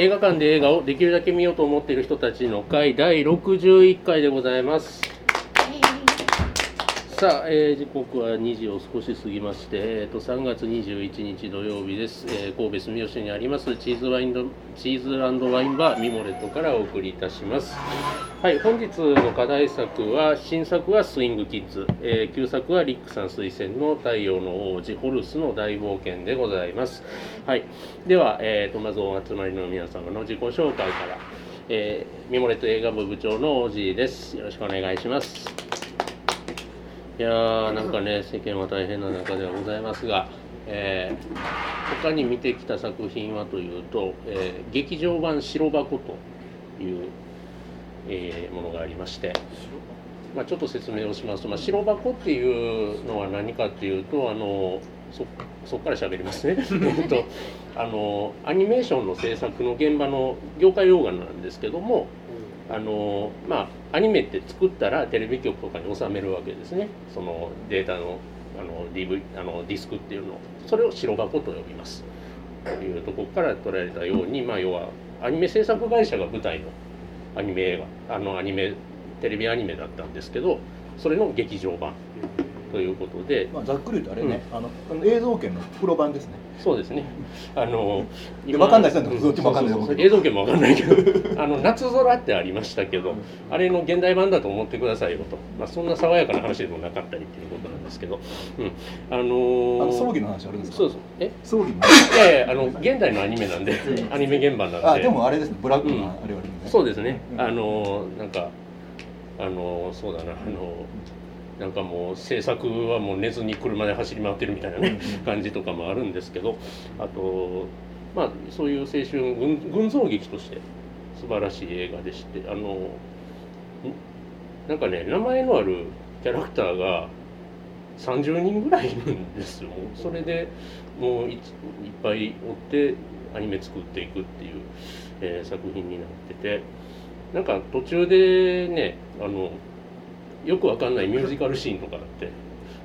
映画館で映画をできるだけ見ようと思っている人たちの会第61回でございます。さあ、えー時刻は2時を少し過ぎまして、えー、と3月21日土曜日です、えー神戸住吉にありますチーズワインドチーズワインバーミモレットからお送りいたします。はい本日の課題作は新作はスイングキッズ、えー旧作はリックさん推薦の太陽の王子ホルスの大冒険でございます。はいでは、えー、とまずお集まりの皆様の自己紹介から、えーミモレット映画部部長の王子です。よろしくお願いします。いやーなんかね世間は大変な中ではございますが、えー他に見てきた作品はというと、えー劇場版「白箱」という、えーものがありまして、まあ、ちょっと説明をしますと、まあ、白箱っていうのは何かっていうとあのそそっから喋りますね。えっとあのアニメーションの制作の現場の業界用語なんですけどもあのまあアニメって作ったらテレビ局とかに収めるわけですね。そのデータのあの DV あのディスクっていうのを。それを白箱と呼びます。というとこから取られたように、まあ、要はアニメ制作会社が舞台のアニメ映画あのアニメテレビアニメだったんですけどそれの劇場版。ということで。まあ、ざっくり言うとあれね、あのあの映像権のプロ版ですね。そうですね。あのいやわかんないですよどっちもわかんないうけど映像権もわかんないけど。あの 夏空ってありましたけどあれの現代版だと思ってくださいよと、まあ、そんな爽やかな話でもなかったりっていうことなんですけど、うん、あのあーの葬儀の話あるんですか？そうそう。え？葬儀の？いやいやあの現代のアニメなんで アニメ現場なんで。あ、でもあれですね、ブラックうん。なあれはあるね。そうですね、うん。あのなんかあのそうだなあのなんかもう制作はもう寝ずに車で走り回ってるみたいなね、感じとかもあるんですけどあとまあそういう青春群群像劇として素晴らしい映画でしてあのんなんかね名前のあるキャラクターが30人ぐらいいるんですよ。それでもういいっぱい追ってアニメ作っていくっていう、えー作品になっててなんか途中でねあのよくわかんないミュージカルシーンとかあって。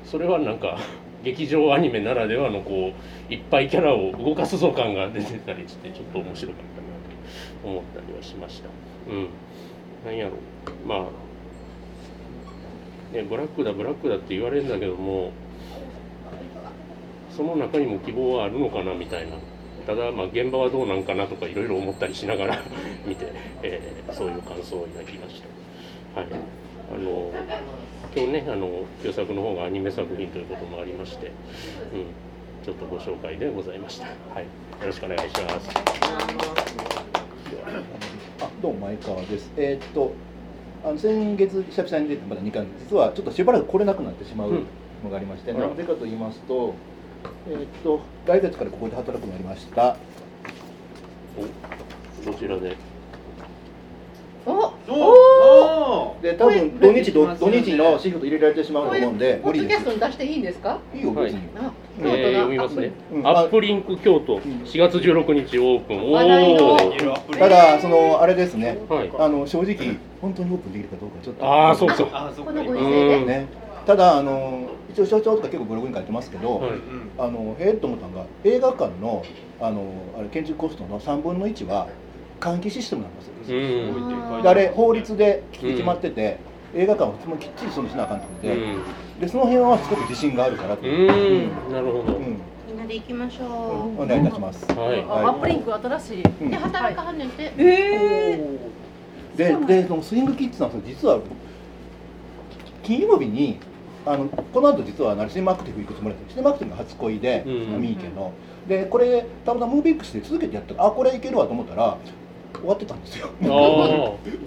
それはなんか劇場アニメならではのこういっぱいキャラを動かすぞ感が出てたりしてちょっと面白かったなと思ったりはしました。うん。なんやろ。うまあねブラックだブラックだって言われるんだけどもその中にも希望はあるのかなみたいな。ただまあ現場はどうなんかなとかいろいろ思ったりしながら見て、えーそういう感想を抱きました。はい。あの今日ねあの旧作の方がアニメ作品ということもありまして、うん、ちょっとご紹介でございました。はい。よろしくお願いします。あ、どうも前川です。えーっと、あの先月久々に出てまだ2回実はちょっとしばらく来れなくなってしまううん。のがありまして、あら。なぜかと言いますと、えーっと来月からここで働くようになりました。おどちらで？おおで、多分土日土土日のシフト入れられてしまうと思うんでポッドキャス。トに出していいんですか？いいよ別に。あえー、読みますね、うん。アップリンク京都4月16日オープン、おおただそのあれですね。はい。あの正直本当にオープンできるかどうかちょっと。ああそうそっか。このご時うん。世。ただあの一応所長とか結構ブログに書いてますけど、はい。あのへえと思ったのが映画館のあのあれ建築コストの3分の1は換気システムなんですよ。うん。であれ法律で決まってて、映画館はそのきっちりそのしなあかんとで,、うん。でその辺はすごく自信があるからなるほど、うん。みんなで行きましょお願いいたします。はい。はい。あアップリンク新しい。で働かはんねんて。えででそのスイングキッズなんで実は金曜日にあのこの後実はあのシネマアクティブ行くつもりだったシネマアクティブが初恋で、うん。ミーケの。でこれたまたまムービックスで続けてやった。らあこれいけるわと思ったら終わってたんですよ。ああ意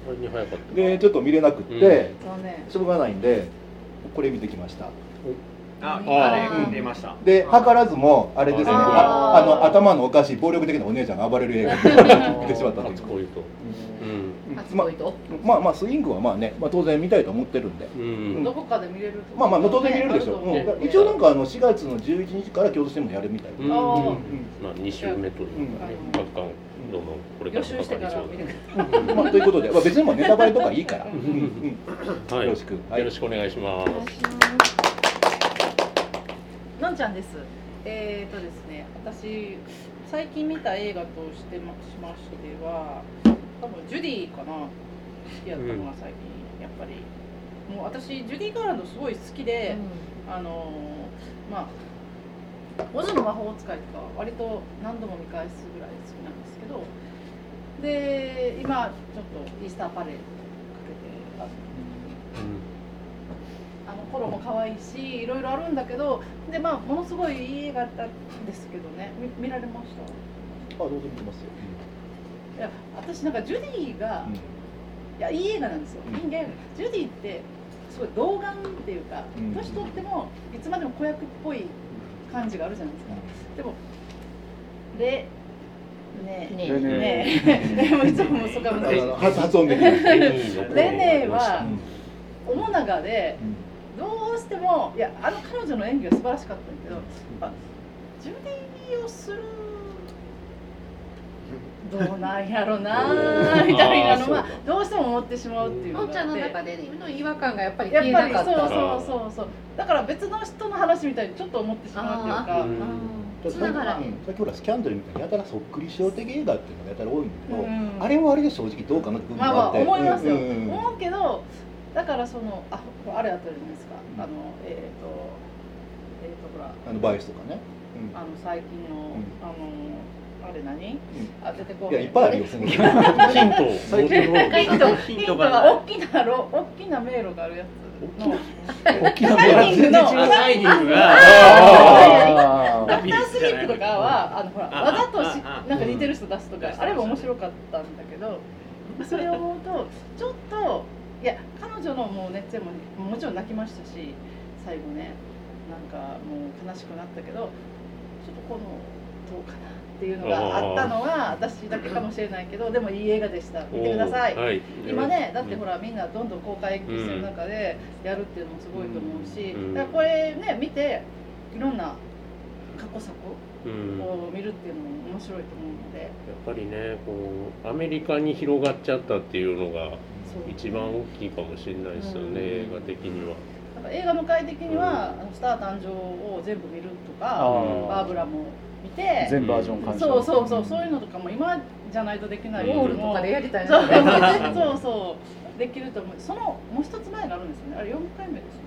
外に早かった。でちょっと見れなくって、うん。しょうがないんでこれ見てきました。あ、あれ出ました。で図らずもあれですねああーあの頭のおかしい暴力的なお姉ちゃんが暴れる映画に見てしまったという。初恋と。うん。初恋と？まあまあスイングはまあね、まあ、当然見たいと思ってるんで。うん。どこかで見れる。まあまあ当然見れるでしょ、ねう。ん、一応なんかあの4月の11日から京都市でもやるみたいうん。な、うんまあ2週目というかね各館どんどんこれから予習してから見る。うんまあ、ということで、まあ、別にもうネタバレとかいいから、んうんうん。はい。よろしく。はい。よろしくお願いします。のんちゃんです。えーとですね、私最近見た映画としてましましては、多分ジュディかな。好きやったのが最近、やっぱり。もう私ジュディガーランドすごい好きで、あのーまあオズの魔法使いとか割と何度も見返すぐらい好きなんですけど、で今ちょっとイースターパレードかけてああの頃も可愛いしいろいろあるんだけどでまあものすごいいい映画だったんですけどね。み見られました？あどうぞ見てますよ、いや私なんかジュディが、うん。いやいい映画なんですよ、うん。人間。ジュディってすごい童顔っていうか、うん。年取ってもいつまでも子役っぽい感じがあるじゃないですか、でもレねえ。ねレネねえ。でもいつもそこが難しいできない、レネーはうん。面長でうん。どうしてもいやあの彼女の演技は素晴らしかったんだけどあジュディをするどうなんやろな みたいなのはどうしても思ってしまうっていうののんちゃんの中での違和感がやっぱりやっぱ消えなかった。りそうそうそうそう。だから別の人の話みたいにちょっと思ってしまうっていうあかうん。つながらへん。うん先ほどスキャンダルみたいにやたらそっくり賞的映画っていうのがやたら多いんだけど、うん。あれはあれで正直どうかなって。思いますよ、うん思うけどだからそのああれあったじゃないですか。あのえっ、とえっ、とほら。あのバイスとかね、うん。あの最近の、ん。あのあれ何？あ出てこいやいっぱいあるよ、ヒント。最近のヒントが大きなろ大きな迷路があるやつの。大きなシャイニングのシャイニングが。あドクター。スリー。プとかはあのほらあわざとしなんか似てる人出すとかうんあれも面白かったんだけどそれを思うとちょっといや彼女のもう熱演ももちろん泣きましたし最後ねなんかもう悲しくなったけどちょっとこのどうかなっていうのがあったのは私だけかもしれないけどでもいい映画でした。見てください。はい。今ねだってほらみんなどんどん公開延期してる中でやるっていうのもすごいと思うし、うん。だからこれね見ていろんな過去作うん。を見るっていうのも面白いと思うので、やっぱりねこうアメリカに広がっちゃったっていうのが一番大きいかもしれないですよね、うん。映画的には。だから映画の会的には、あのスター誕生を全部見るとかあバーブラも見て全バージョン鑑賞そうそうそうそういうのとかも今じゃないとできないうん。ウォールとかでやりたいそうな。そうそうできると思う。そのもう一つ前があるんですよね。あれ4回目ですよ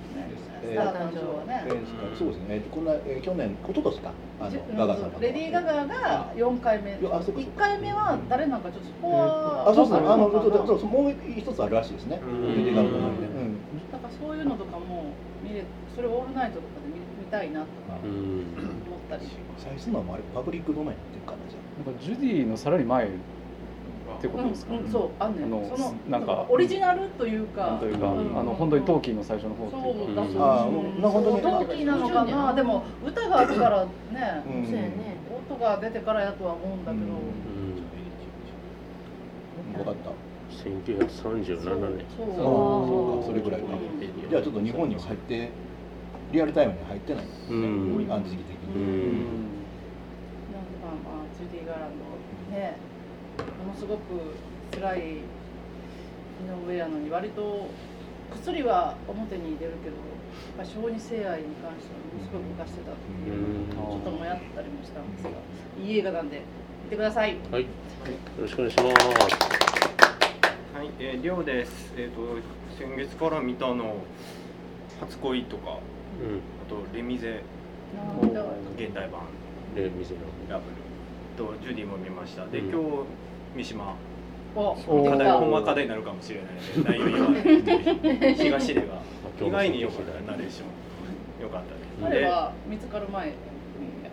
スター誕生はね。えーそうですね、えーとこんな、えー去年、一昨年か、あのガガさんがレディー・ガガが4回目。いやあそうかそう1回目は誰なんかちょっとそこはあ、そうですね、あの、そうそうもう一つあるらしいですね。うん。レディーガガの前で。だからそういうのとかも見れそれをオールナイトとかで見見たいなとかうん。思ったり。最初のはあれ、パブリックドメインっていうかな、じゃなんかジュディのさらに前ってことですか、うんうん、そうあんねん。あのそのなんかオリジナルというか。というか、うん。あの本当にトーキーの最初の方ってそいううかだそう。あーうんもう本当にそう同期なのかな。でも歌があるからね、うん。そうやね。音が出てからやとは思うんだけど、うん。うんあ、分かった。1937年。そう。あー。そうか、それぐらいか。じゃあ、ちょっと日本には入って、リアルタイムには入ってない。うん。アンチ時期的うに。うん。んなんかまあジュディ・ガランドねものすごく辛い井上やのに割と薬は表に出るけどやっぱ小児性愛に関してはものすごく犯してたっていうのをちょっともやったりもしたんですがいい映画なんで見てください。はい、よろしくお願いします。はい、えー、りょうです。えっ、と先月から見たの初恋とか、あうん、とレミゼ現代版。で、店の。ラブル。とジュディも見ました。で、うん。今日三島。課題ほんま課題になるかもしれないので内容言わない東出が意外に良かった。ナレーション。良かったです。彼は見つかる前に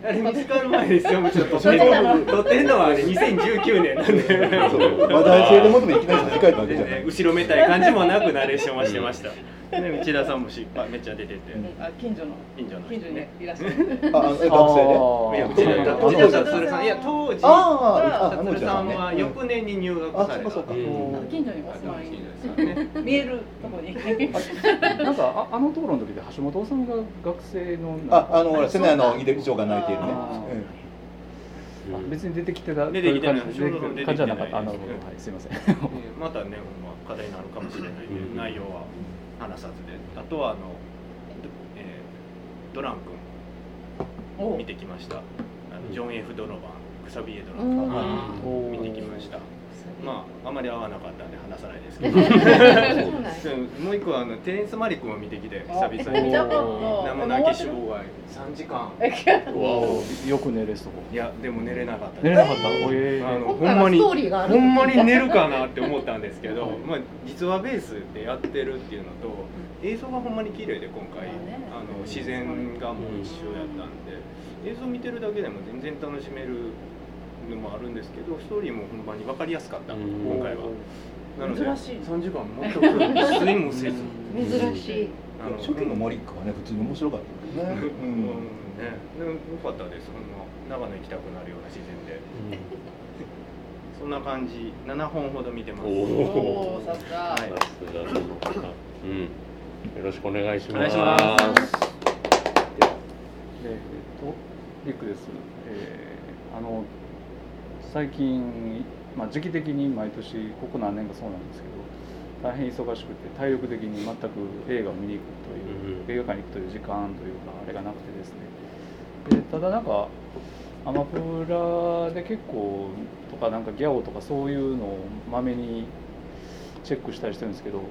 あれ見つかる前ですよ。もちろん撮っ 撮ってたの。撮ってんのはあれ2019年なんで。話題性でもってもいきなり差し替えたわけじゃない。後ろめたい感じもなくナレーションはしてました。で道田さんもしっぱいめっちゃ出てて、あ近所の。近所の近所にね。いらっしゃるあ、え学生で？いやあうちのあうちの達さんいや当時ああ。さんは翌年に入学された。あそうかそうか。うん。近所にお住まい見えるとこに。なんかああの討論の時で橋本さんが学生のあ、あの、ほら、あセナの井出長が泣いているね。別に出てきてた出てきてない。感じじじゃなかった。あなるほど。うんはいすいません。えまたね、まあ、課題になるかもしれない内容は話さずであとはあの、どえードラン君見てきました。あのジョン・ F・ ドノバンクサビエ・ドノうん。バン見てきましたまああまり合わなかったんで話さないですけど。そうなんや。そうもう一個はあのテレンス・マリックも見てきて久あ々に。見たこと名もなき死亡が3時間。お。よく寝れそう。いやでも寝れなかった寝れなかった？おえあの今回はストーリーがある。ほんまに寝るかなって思ったんですけど、まあ、実話ベースでやってるっていうのと映像がほんまに綺麗で今回あの自然がもう一緒やったんで映像見てるだけでも全然楽しめるのもあるんですけどストーリーもほんまに分かりやすかったうん。今回は。なので珍しい。3時間全く睡もせず。珍しい。あの初期のモリックはね普通に面白かったね、うん。ね、でもよかったです。ほんま長野行きたくなるような自然で。そんな感じ。7本ほど見てます。おおおさすが、はいうん。よろしくお願いします。お願いします。でえっとリックです、えーあの最近、まあ、時期的に毎年ここ何年かそうなんですけど大変忙しくて体力的に全く映画を見に行くという、映画館に行くという時間というかあれがなくてですね。でただなんかアマプラで結構とかなんかギャオとかそういうのをまめにチェックしたりしてるんですけど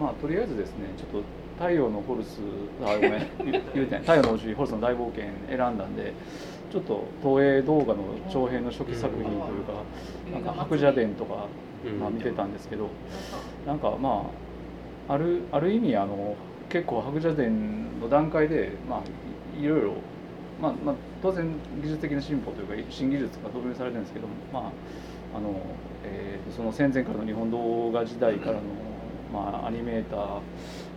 まあとりあえずですねちょっと太陽のホルスあごめん言言うてない。太陽の星ホルスの大冒険選んだんでちょっと東映動画の長編の初期作品というかなんか白蛇伝とかうん。まあ見てたんですけどなんかまああるある意味あの結構白蛇伝の段階でまあいいろいろまあまあ当然技術的な進歩というか新技術が導入されてるんですけどまああの、えーその戦前からの日本動画時代からの、まあ、アニメーター、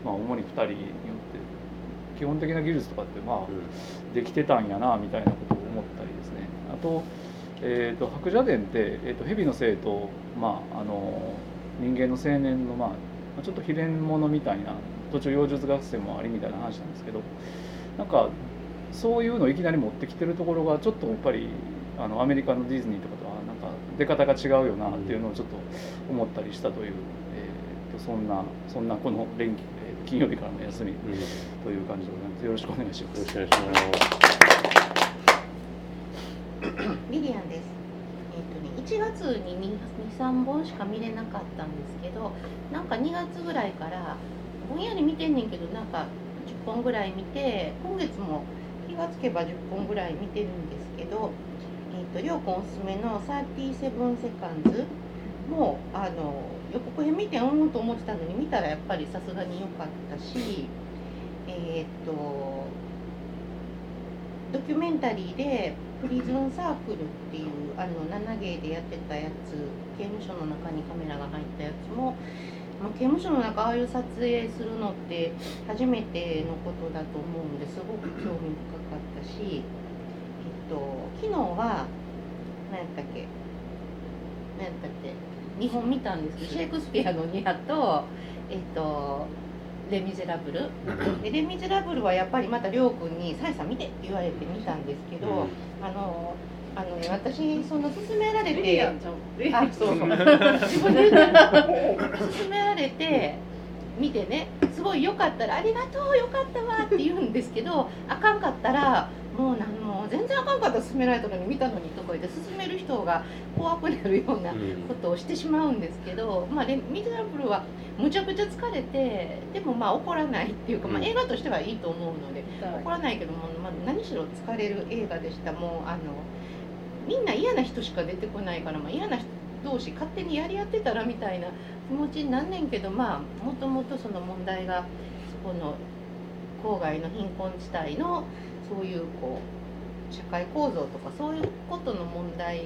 まあ、主に2人によって基本的な技術とかってまあできてたんやなみたいなことを思ったりですね。あと,、えー、と白蛇伝って、えー、と蛇の生と、まあ、あの人間の青年の、まあ、ちょっと秘伝物みたいな途中妖術学生もありみたいな話なんですけどなんかそういうのをいきなり持ってきてるところがちょっとやっぱりあのアメリカのディズニーとかとはなんか出方が違うよなっていうのをちょっと思ったりしたという、えー、とそんなそんなこの連休、えー金曜日からの休みという感じでございます。よろしくお願いしますろし。くお願いしますリリアンです。えっ、とね、1月に2、3本しか見れなかったんですけど、なんか2月ぐらいから、ぼんやり見てんねんけど、なんか10本ぐらい見て、今月も気がつけば10本ぐらい見てるんですけど、えっ、と、りょうこんおすすめの37セカンズも、あの、予告編見てうんと思ってたのに、見たらやっぱりさすがに良かったし、えっ、と、ドキュメンタリーでプリズンサークルっていうあの7芸でやってたやつ刑務所の中にカメラが入ったやつも、まあ、刑務所の中ああいう撮影するのって初めてのことだと思うんですごく興味深かったし、えっと、昨日は何やったっけ何やったっけ2本見たんですけどシェイクスピアのニアとえっとレ・ミゼラブル。でレ・ミゼラブルはやっぱりまたりょうくんに「サイさん見て」って言われて見たんですけど、あのあのね私その勧められてあそうそう。勧められて見てねすごいよかったら「ありがとうよかったわ」って言うんですけどあかんかったらもうなんも全然あかんかったら勧められたのに見たのにとか言って勧める人が怖くなるようなことをしてしまうんですけど、まあ、レミゼラブルはむちゃくちゃ疲れてでもまあ怒らないっていうか、まあ、映画としてはいいと思うので怒らないけども、まあ、何しろ疲れる映画でした。もうあのみんな嫌な人しか出てこないから、まあ、嫌な人同士勝手にやり合ってたらみたいな気持ちになんねんけどまあもともとその問題がそこの郊外の貧困地帯のそういうこう社会構造とかそういうことの問題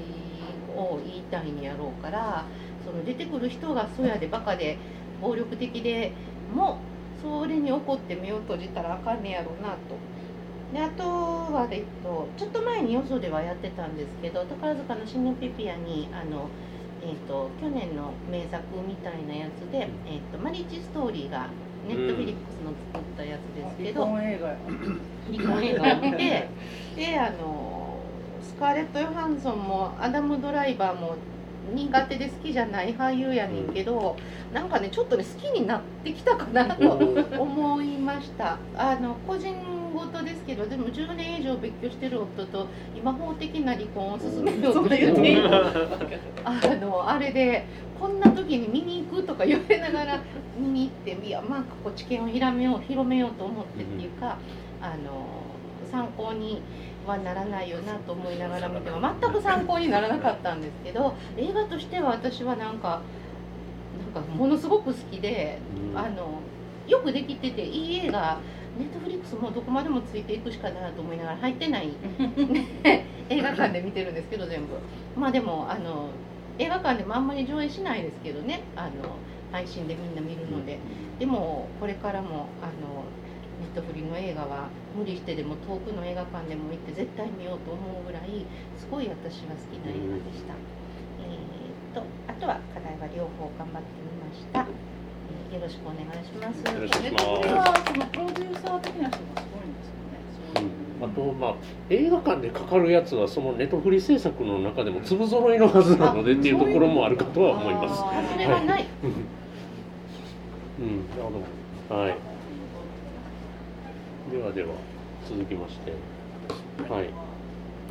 を言いたいんやろうからその出てくる人がそやでバカで暴力的でもそれに怒って目を閉じたらあかんねやろうなと。であとは、えっと、ちょっと前によそではやってたんですけど宝塚のシニピピアにあの、えっと、去年の名作みたいなやつで「えっと、マリッジストーリー」がネットフィリックスの作ったやつですけど、離婚映画を見てであのスカーレット・ヨハンソンもアダム・ドライバーも苦手で好きじゃない俳優やねんけどなんかねちょっとね好きになってきたかなと思いました。あの個人婚事ですけどでも10年以上別居してる夫と今法的な離婚を進めようとしてるあのあれでこんな時に見に行くとか言われながら 見に行っていやまあこう知見を広めよう広めようと思ってっていうか、あの参考にはならないよなと思いながら見ても全く参考にならなかったんですけど映画としては私はなんかなんかものすごく好きで、あのよくできてていい映画ネットフリックスもどこまでもついていくしかなと思いながら入ってない 映画館で見てるんですけど全部。まあでもあの映画館でもあんまり上映しないですけどねあの配信でみんな見るのででもこれからもあのネットフリの映画は無理してでも遠くの映画館でも行って絶対見ようと思うぐらいすごい私は好きな映画でした。えー、とあとは課題は両方頑張ってみました。えーよろしくお願いします。よろしくお願いしますプロデューサー的な人がすごいんですよね。あとまあ映画館でかかるやつはそのネトフリ制作の中でも粒揃いのはずなのでっていうところもあるかとは思います。はない。うん、なるほど。はい。ではでは続きまして、はい。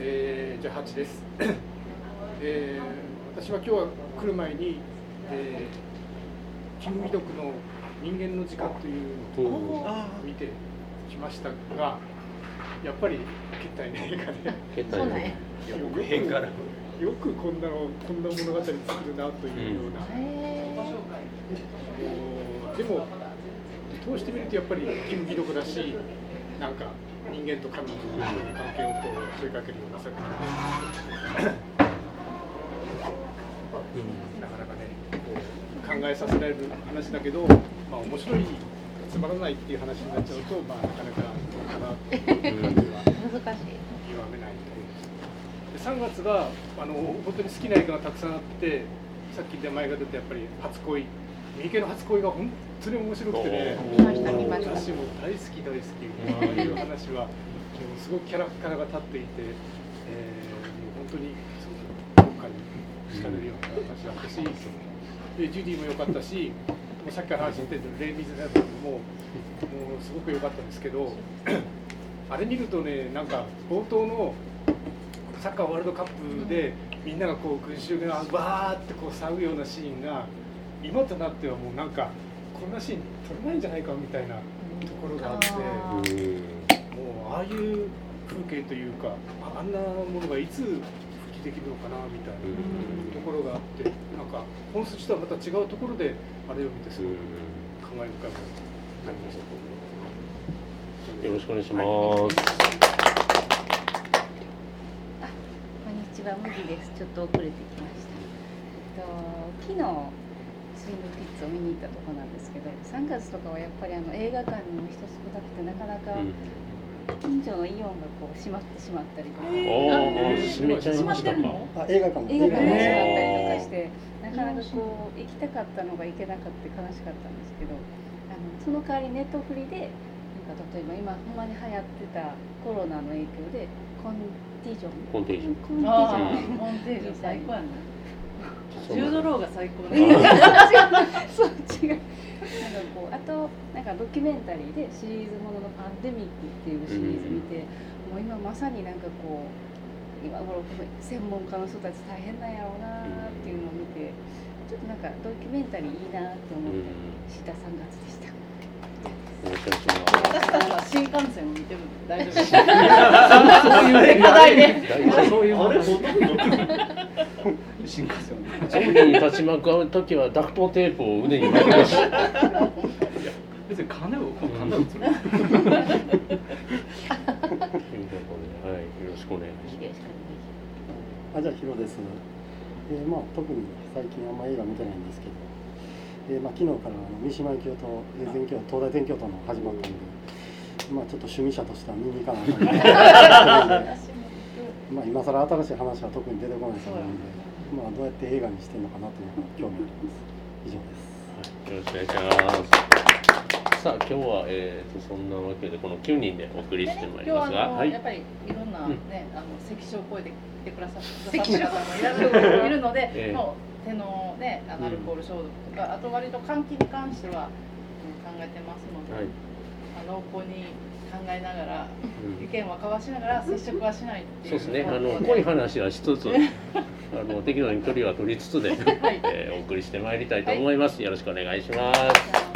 えーじゃあ8です、えー私は今日は来る前に、えー、キム・ミドクの「人間の時間」というのを見てきましたがやっぱり決体の映画で決そうなんや。予告編からよくこんなのこんな物語作るなというような、へおでも通してみるとやっぱりキム・ミドクだしなんか人間と神の関係をこう問いかけるような作品で。なかなかねこう考えさせられる話だけど、まあ、面白いつまらないっていう話になっちゃうと、まあ、なかなかどうかなっていう感じはー難しい。極めないところですで3月があの本当に好きな映画がたくさんあってさっき出前が出てやっぱり初恋。三池の初恋が本当に面白くてね私も大好き大好きああいう話はもうすごくキャラクターが立っていて、えーもう本当にそのどっかに惹かれるような話だったしでジュディも良かったしさっきから話してるレイ・ミズナブルももうすごく良かったんですけど あれ見るとねなんか冒頭のサッカーワールドカップでみんながこう群衆がわーってこう騒ぐようなシーンが今となってはもうなんかこんなシーン撮れないんじゃないかみたいなところがあって。もうああいう風景というかああんなものがいつできるのかなみたいなところがあってなんか本筋とはまた違うところであれを見てすごく感慨深くなりました。よろしくお願いします。こんにちは、麦です。ちょっと遅れてきました。えっと、昨日、スイングピッツを見に行ったとこなんですけど、3月とかはやっぱりあの映画館にも人少なくて、なかなかうん近所のイオンがこう閉まってしまったりとか、おお、閉めちゃいました映画館も。映画館が閉まったりとえかして、なかなかこう行きたかったのが行けなかった悲しかったんですけど、あのその代わりネットフリで、なんか例えば今ほんまに流行ってたコロナの影響でコンティジョン、コンテージョン。コンティジあョン。あ、モンテージョン最高やな。ジュードローが最高いやね。そう違う。なんかこうあとなんかドキュメンタリーでシリーズものの「パンデミック」っていうシリーズ見て、もう今まさになんかこう今頃この専門家の人たち大変なんやろうなっていうのを見てちょっとなんかドキュメンタリーいいなって思ってした3月でした。私たちは新幹線を見てるんで大丈夫です。そういう課題で。新幹線ゾンビに立ち向かう時はダクトテープを腕に巻きまし別に金を金をつるということで、はい、よろしくお願いしよ。ろしくお願いしあじゃあヒロです、えーまあ、特に最近あんま映画見てないんですけど、えーまあ、昨日からあの三島由紀夫とえー全教東大全教との始まったんで、まあ、ちょっと趣味者としては見に行かないといけないまあ今更新しい話は特に出てこないと思うんで、まあ、どうやって映画にしてるのかなというのが興味あります。以上です。ます。よろしくお願いします。さあ、今日は、えー、とそんなわけで、この9人でお送りしてまいり今ますが、日はあの、はい。やっ、ぱりいろんなうん。ね、あの関所を越えて来てくださった方もいらっしゃるいるので、ええ。もう手のね、あのアルコール消毒とか、あと割と換気に関しては、うん考えてますので、はい、あの濃厚にえながらうん。意見は交わしながら接触はしないっていう。そうですね、あの濃い話はしつつ、あの適度に距離は取りつつで、はい。えーお送りしてまいりたいと思います。よろしくお願いします。